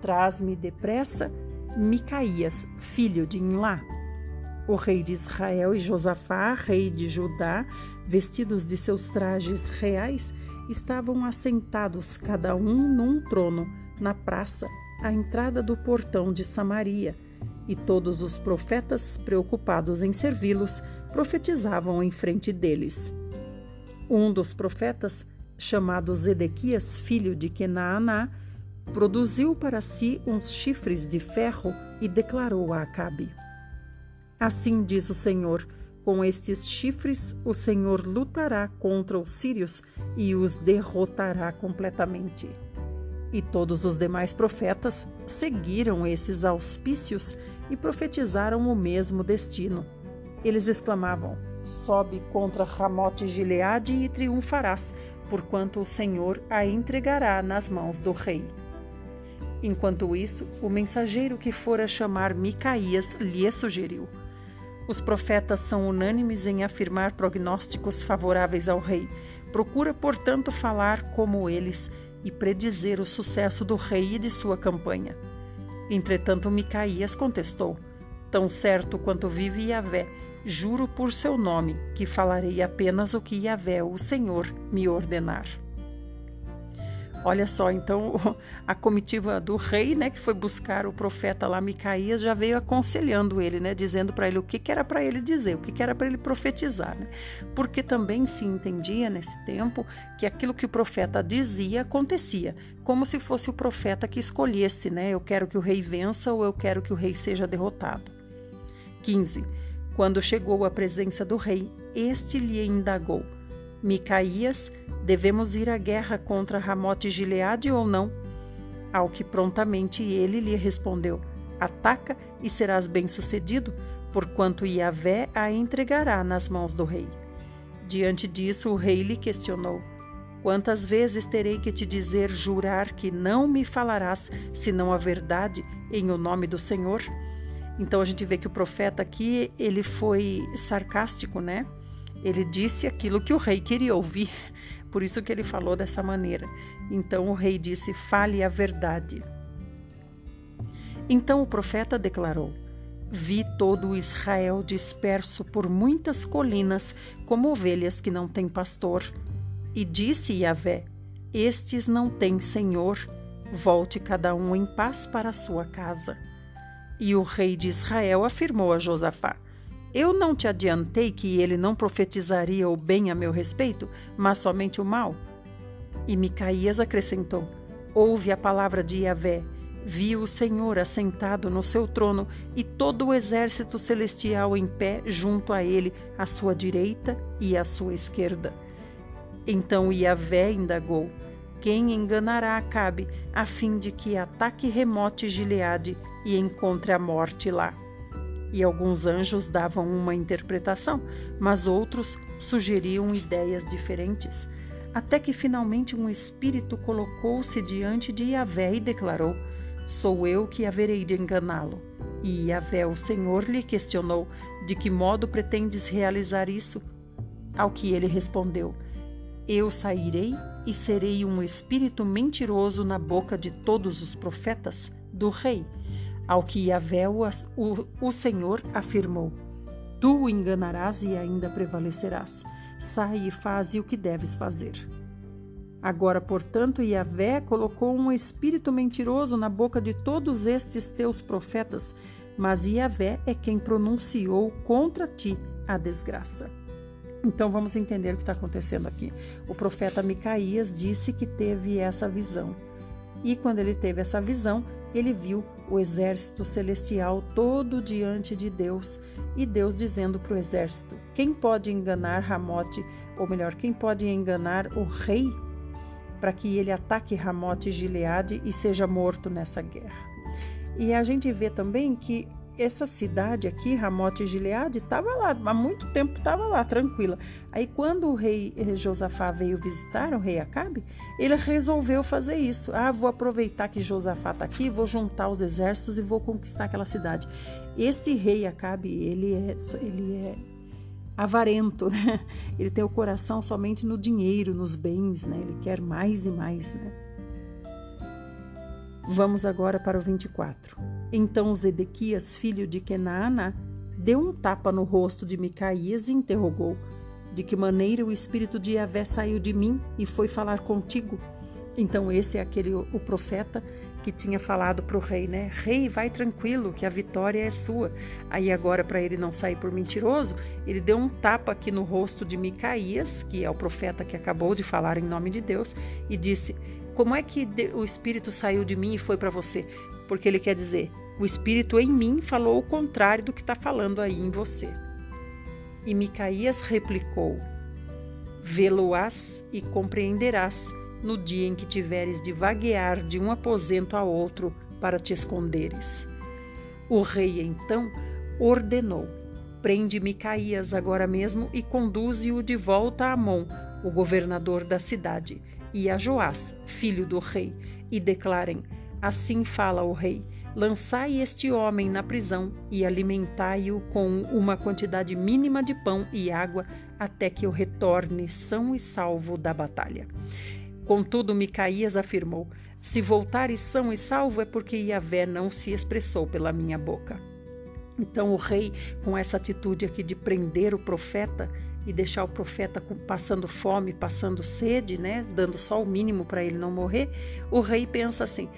Traz-me depressa Micaías, filho de Inlá. O rei de Israel e Josafá, rei de Judá, vestidos de seus trajes reais, estavam assentados cada um num trono na praça à entrada do portão de Samaria, e todos os profetas, preocupados em servi-los, profetizavam em frente deles. Um dos profetas, chamado Zedequias, filho de Kenaaná, produziu para si uns chifres de ferro e declarou a Acabe: Assim diz o Senhor: com estes chifres, o Senhor lutará contra os sírios e os derrotará completamente. E todos os demais profetas seguiram esses auspícios e profetizaram o mesmo destino. Eles exclamavam: Sobe contra Ramote Gileade e triunfarás, porquanto o Senhor a entregará nas mãos do rei. Enquanto isso, o mensageiro que fora chamar Micaías lhe sugeriu: Os profetas são unânimes em afirmar prognósticos favoráveis ao rei. Procura, portanto, falar como eles e predizer o sucesso do rei e de sua campanha. Entretanto, Micaías contestou: Tão certo quanto vive Yahvé, juro por seu nome que falarei apenas o que Yahvé, o Senhor, me ordenar. Olha só, então a comitiva do rei, né, que foi buscar o profeta lá Micaías, já veio aconselhando ele, né, dizendo para ele o que, que era para ele dizer, o que, que era para ele profetizar, né? Porque também se entendia nesse tempo que aquilo que o profeta dizia acontecia, como se fosse o profeta que escolhesse, né, eu quero que o rei vença ou eu quero que o rei seja derrotado. 15. Quando chegou à presença do rei, este lhe indagou: Micaías, devemos ir à guerra contra Ramote Gileade ou não? Ao que prontamente ele lhe respondeu: Ataca e serás bem-sucedido, porquanto Yahvé a entregará nas mãos do rei. Diante disso, o rei lhe questionou: Quantas vezes terei que te dizer jurar que não me falarás senão a verdade em o nome do Senhor? Então a gente vê que o profeta aqui, ele foi sarcástico, né? Ele disse aquilo que o rei queria ouvir, por isso que ele falou dessa maneira. Então o rei disse: Fale a verdade. Então o profeta declarou: Vi todo Israel disperso por muitas colinas, como ovelhas que não têm pastor. E disse Yahvé: Estes não têm senhor, volte cada um em paz para a sua casa. E o rei de Israel afirmou a Josafá: eu não te adiantei que ele não profetizaria o bem a meu respeito, mas somente o mal? E Micaías acrescentou: Ouve a palavra de Yahvé. Vi o Senhor assentado no seu trono e todo o exército celestial em pé junto a ele, à sua direita e à sua esquerda. Então Yahvé indagou: Quem enganará Acabe, a fim de que ataque remote Gileade e encontre a morte lá? E alguns anjos davam uma interpretação, mas outros sugeriam ideias diferentes. Até que finalmente um espírito colocou-se diante de Yahvé e declarou: Sou eu que haverei de enganá-lo. E Yahvé, o Senhor, lhe questionou: De que modo pretendes realizar isso? Ao que ele respondeu: Eu sairei e serei um espírito mentiroso na boca de todos os profetas do rei ao que Yahvé, o, o, Senhor, afirmou: Tu o enganarás e ainda prevalecerás. Sai e faze o que deves fazer. Agora, portanto, Yahvé colocou um espírito mentiroso na boca de todos estes teus profetas, mas Yahvé é quem pronunciou contra ti a desgraça. Então vamos entender o que está acontecendo aqui. O profeta Micaías disse que teve essa visão. E quando ele teve essa visão, ele viu o exército celestial todo diante de Deus e Deus dizendo para o exército: Quem pode enganar Ramote, ou melhor, quem pode enganar o rei para que ele ataque Ramote e Gileade e seja morto nessa guerra? E a gente vê também que essa cidade aqui, Ramote e Gileade, estava lá, há muito tempo estava lá, tranquila. Aí quando o rei eh, Josafá veio visitar, o rei Acabe, ele resolveu fazer isso. Ah, vou aproveitar que Josafá está aqui, vou juntar os exércitos e vou conquistar aquela cidade. Esse rei Acabe, ele é, ele é avarento, né? Ele tem o coração somente no dinheiro, nos bens, né? Ele quer mais e mais, né? Vamos agora para o 24. Então Zedequias, filho de Kenaana, deu um tapa no rosto de Micaías e interrogou: De que maneira o espírito de Yahvé saiu de mim e foi falar contigo? Então esse é aquele o profeta que tinha falado para o rei, né? Rei, vai tranquilo, que a vitória é sua. Aí agora para ele não sair por mentiroso, ele deu um tapa aqui no rosto de Micaías, que é o profeta que acabou de falar em nome de Deus, e disse: como é que o Espírito saiu de mim e foi para você? Porque ele quer dizer, o Espírito em mim falou o contrário do que está falando aí em você. E Micaías replicou: Vê-lo-ás e compreenderás no dia em que tiveres de vaguear de um aposento a outro para te esconderes. O rei então ordenou: Prende Micaías agora mesmo e conduze-o de volta a Amon, o governador da cidade, e a Joás, filho do rei, e declarem: Assim fala o rei: Lançai este homem na prisão e alimentai-o com uma quantidade mínima de pão e água até que eu retorne são e salvo da batalha. Contudo, Micaías afirmou: Se voltares são e salvo é porque Yahvé não se expressou pela minha boca. Então o rei, com essa atitude aqui de prender o profeta e deixar o profeta passando fome, passando sede, né, dando só o mínimo para ele não morrer, o rei pensa assim: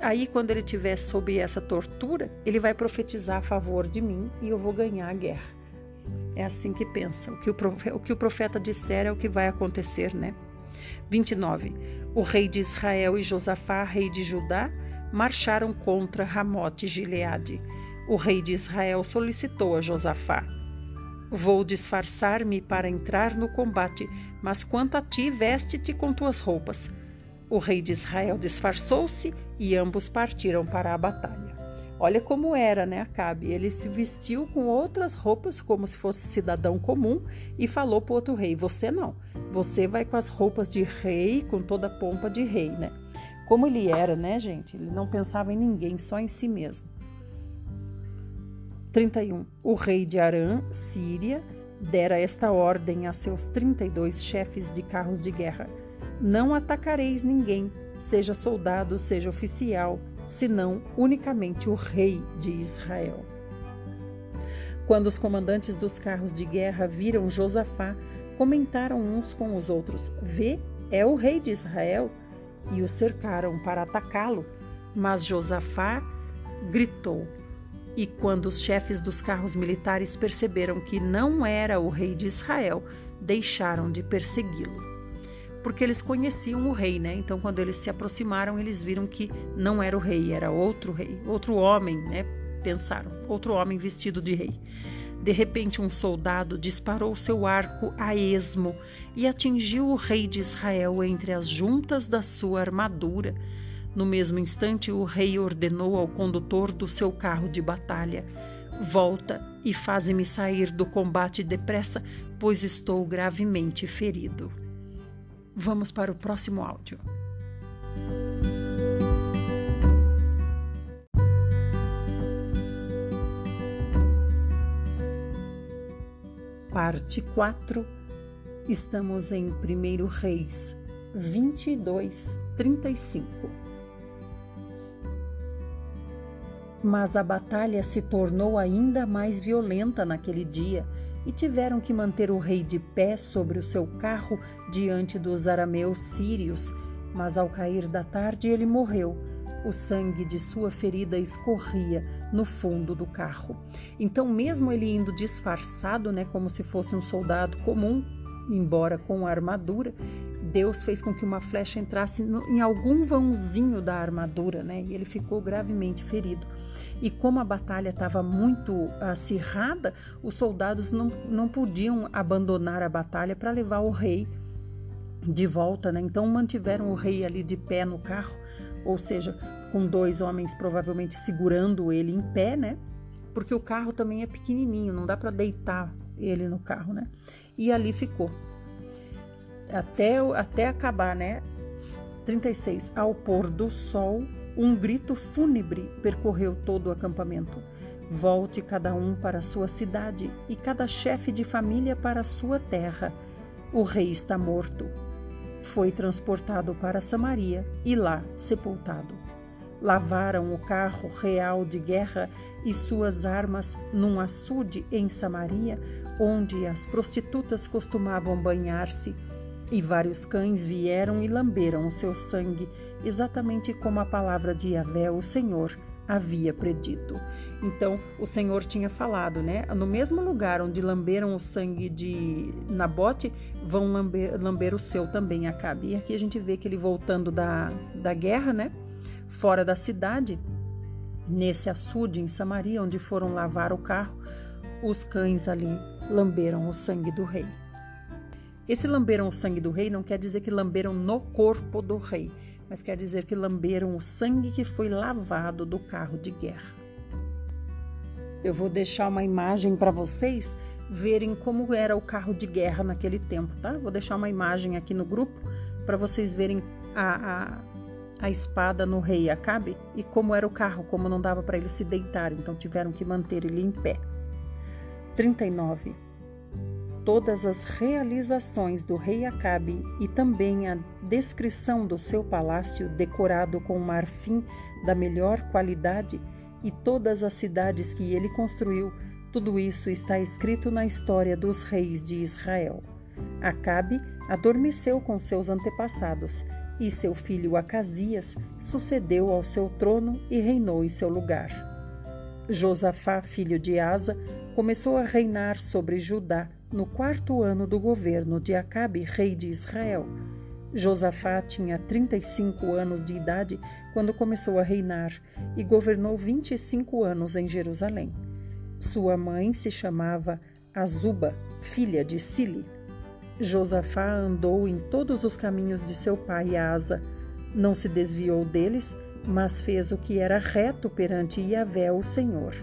aí quando ele estiver sob essa tortura, ele vai profetizar a favor de mim e eu vou ganhar a guerra. É assim que pensa. O que o profeta, o que o profeta disser é o que vai acontecer, né? 29. O rei de Israel e Josafá, rei de Judá, marcharam contra Ramote e Gileade. O rei de Israel solicitou a Josafá: Vou disfarçar-me para entrar no combate, mas quanto a ti, veste-te com tuas roupas. O rei de Israel disfarçou-se e ambos partiram para a batalha. Olha como era, né, Acabe? Ele se vestiu com outras roupas, como se fosse cidadão comum, e falou para o outro rei: Você não, você vai com as roupas de rei, com toda a pompa de rei, né? Como ele era, né, gente? Ele não pensava em ninguém, só em si mesmo. 31. O rei de Arã, Síria, dera esta ordem a seus 32 chefes de carros de guerra: Não atacareis ninguém, seja soldado, seja oficial, senão unicamente o rei de Israel. Quando os comandantes dos carros de guerra viram Josafá, comentaram uns com os outros: Vê, é o rei de Israel. E o cercaram para atacá-lo. Mas Josafá gritou. E quando os chefes dos carros militares perceberam que não era o rei de Israel, deixaram de persegui-lo porque eles conheciam o rei, né? Então, quando eles se aproximaram, eles viram que não era o rei, era outro rei, outro homem, né? Pensaram, outro homem vestido de rei. De repente, um soldado disparou seu arco a esmo e atingiu o rei de Israel entre as juntas da sua armadura. No mesmo instante, o rei ordenou ao condutor do seu carro de batalha: Volta e faze-me sair do combate depressa, pois estou gravemente ferido. Vamos para o próximo áudio. Parte 4. Estamos em 1 Reis 22, 35. Mas a batalha se tornou ainda mais violenta naquele dia e tiveram que manter o rei de pé sobre o seu carro diante dos arameus sírios. Mas ao cair da tarde ele morreu. O sangue de sua ferida escorria no fundo do carro. Então, mesmo ele indo disfarçado, né, como se fosse um soldado comum, embora com armadura, Deus fez com que uma flecha entrasse no, em algum vãozinho da armadura, né? E ele ficou gravemente ferido. E como a batalha estava muito acirrada, os soldados não, não podiam abandonar a batalha para levar o rei de volta, né? Então mantiveram o rei ali de pé no carro, ou seja, com dois homens provavelmente segurando ele em pé, né? Porque o carro também é pequenininho, não dá para deitar ele no carro, né? E ali ficou até, até acabar, né? 36. Ao pôr do sol, um grito fúnebre percorreu todo o acampamento. Volte cada um para sua cidade e cada chefe de família para sua terra. O rei está morto. Foi transportado para Samaria e lá sepultado. Lavaram o carro real de guerra e suas armas num açude em Samaria, onde as prostitutas costumavam banhar-se e vários cães vieram e lamberam o seu sangue, exatamente como a palavra de Yahvé, o Senhor, havia predito. Então, o Senhor tinha falado, né? No mesmo lugar onde lamberam o sangue de Nabote, vão lamber, lamber o seu também, Acabe. E aqui a gente vê que ele voltando da, da guerra, né? Fora da cidade, nesse açude em Samaria, onde foram lavar o carro, os cães ali lamberam o sangue do rei. Esse lamberam o sangue do rei não quer dizer que lamberam no corpo do rei, mas quer dizer que lamberam o sangue que foi lavado do carro de guerra. Eu vou deixar uma imagem para vocês verem como era o carro de guerra naquele tempo, tá? Vou deixar uma imagem aqui no grupo para vocês verem a, a, a, espada no rei Acabe e como era o carro, como não dava para ele se deitar, então tiveram que manter ele em pé. 39. Todas as realizações do rei Acabe e também a descrição do seu palácio decorado com marfim da melhor qualidade e todas as cidades que ele construiu, tudo isso está escrito na história dos reis de Israel. Acabe adormeceu com seus antepassados, e seu filho Acasias sucedeu ao seu trono e reinou em seu lugar. Josafá, filho de Asa, começou a reinar sobre Judá no quarto ano do governo de Acabe, rei de Israel. Josafá tinha 35 anos de idade quando começou a reinar e governou 25 anos em Jerusalém. Sua mãe se chamava Azuba, filha de Sili. Josafá andou em todos os caminhos de seu pai Asa. Não se desviou deles, mas fez o que era reto perante Yahvé, o Senhor.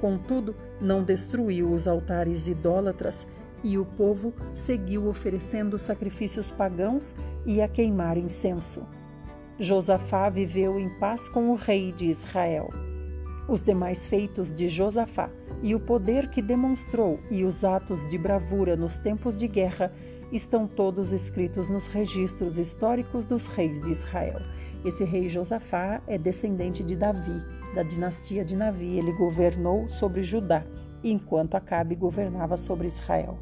Contudo, não destruiu os altares idólatras e o povo seguiu oferecendo sacrifícios pagãos e a queimar incenso. Josafá viveu em paz com o rei de Israel. Os demais feitos de Josafá e o poder que demonstrou e os atos de bravura nos tempos de guerra estão todos escritos nos registros históricos dos reis de Israel. Esse rei Josafá é descendente de Davi, da dinastia de Davi. Ele governou sobre Judá, enquanto Acabe governava sobre Israel.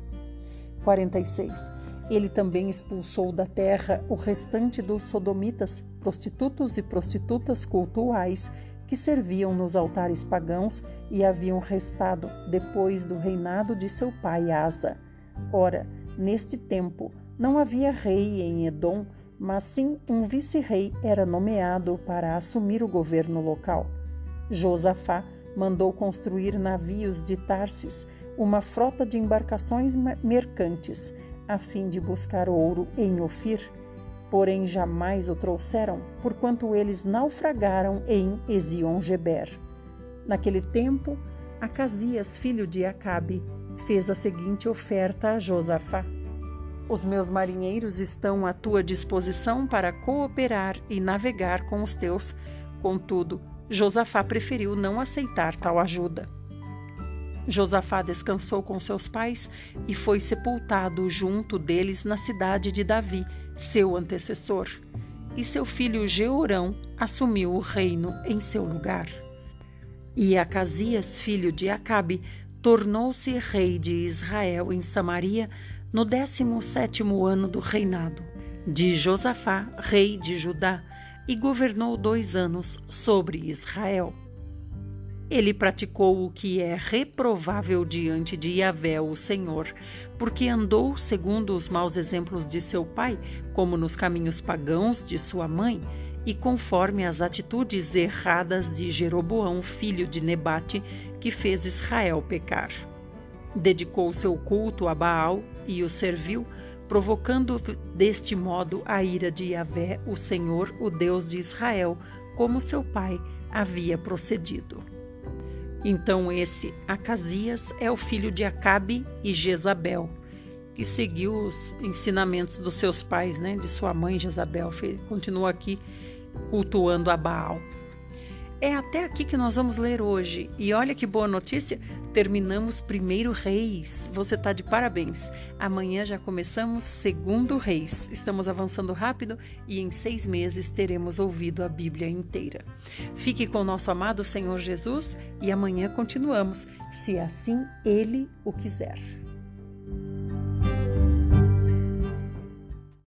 46. Ele também expulsou da terra o restante dos sodomitas, prostitutos e prostitutas cultuais que serviam nos altares pagãos e haviam restado depois do reinado de seu pai Asa. Ora, neste tempo não havia rei em Edom, mas sim um vice-rei era nomeado para assumir o governo local. Josafá mandou construir navios de Tarsis, uma frota de embarcações mercantes, a fim de buscar ouro em Ofir porém jamais o trouxeram, porquanto eles naufragaram em Ezion-Geber. Naquele tempo, Acasias, filho de Acabe, fez a seguinte oferta a Josafá: Os meus marinheiros estão à tua disposição para cooperar e navegar com os teus. Contudo, Josafá preferiu não aceitar tal ajuda. Josafá descansou com seus pais e foi sepultado junto deles na cidade de Davi, seu antecessor, e seu filho Jeorão assumiu o reino em seu lugar. E Acasias, filho de Acabe, tornou-se rei de Israel em Samaria no décimo sétimo ano do reinado de Josafá, rei de Judá, e governou dois anos sobre Israel. Ele praticou o que é reprovável diante de Yahvé, o Senhor, porque andou segundo os maus exemplos de seu pai, como nos caminhos pagãos de sua mãe, e conforme as atitudes erradas de Jeroboão, filho de Nebate, que fez Israel pecar. Dedicou seu culto a Baal e o serviu, provocando deste modo a ira de Yahvé, o Senhor, o Deus de Israel, como seu pai havia procedido. Então esse Acasias é o filho de Acabe e Jezabel, que seguiu os ensinamentos dos seus pais, né, de sua mãe Jezabel, continua aqui cultuando a Baal. É até aqui que nós vamos ler hoje. E olha que boa notícia, terminamos primeiro Reis. Você está de parabéns. Amanhã já começamos segundo Reis. Estamos avançando rápido e em seis meses teremos ouvido a Bíblia inteira. Fique com o nosso amado Senhor Jesus e amanhã continuamos, se assim Ele o quiser.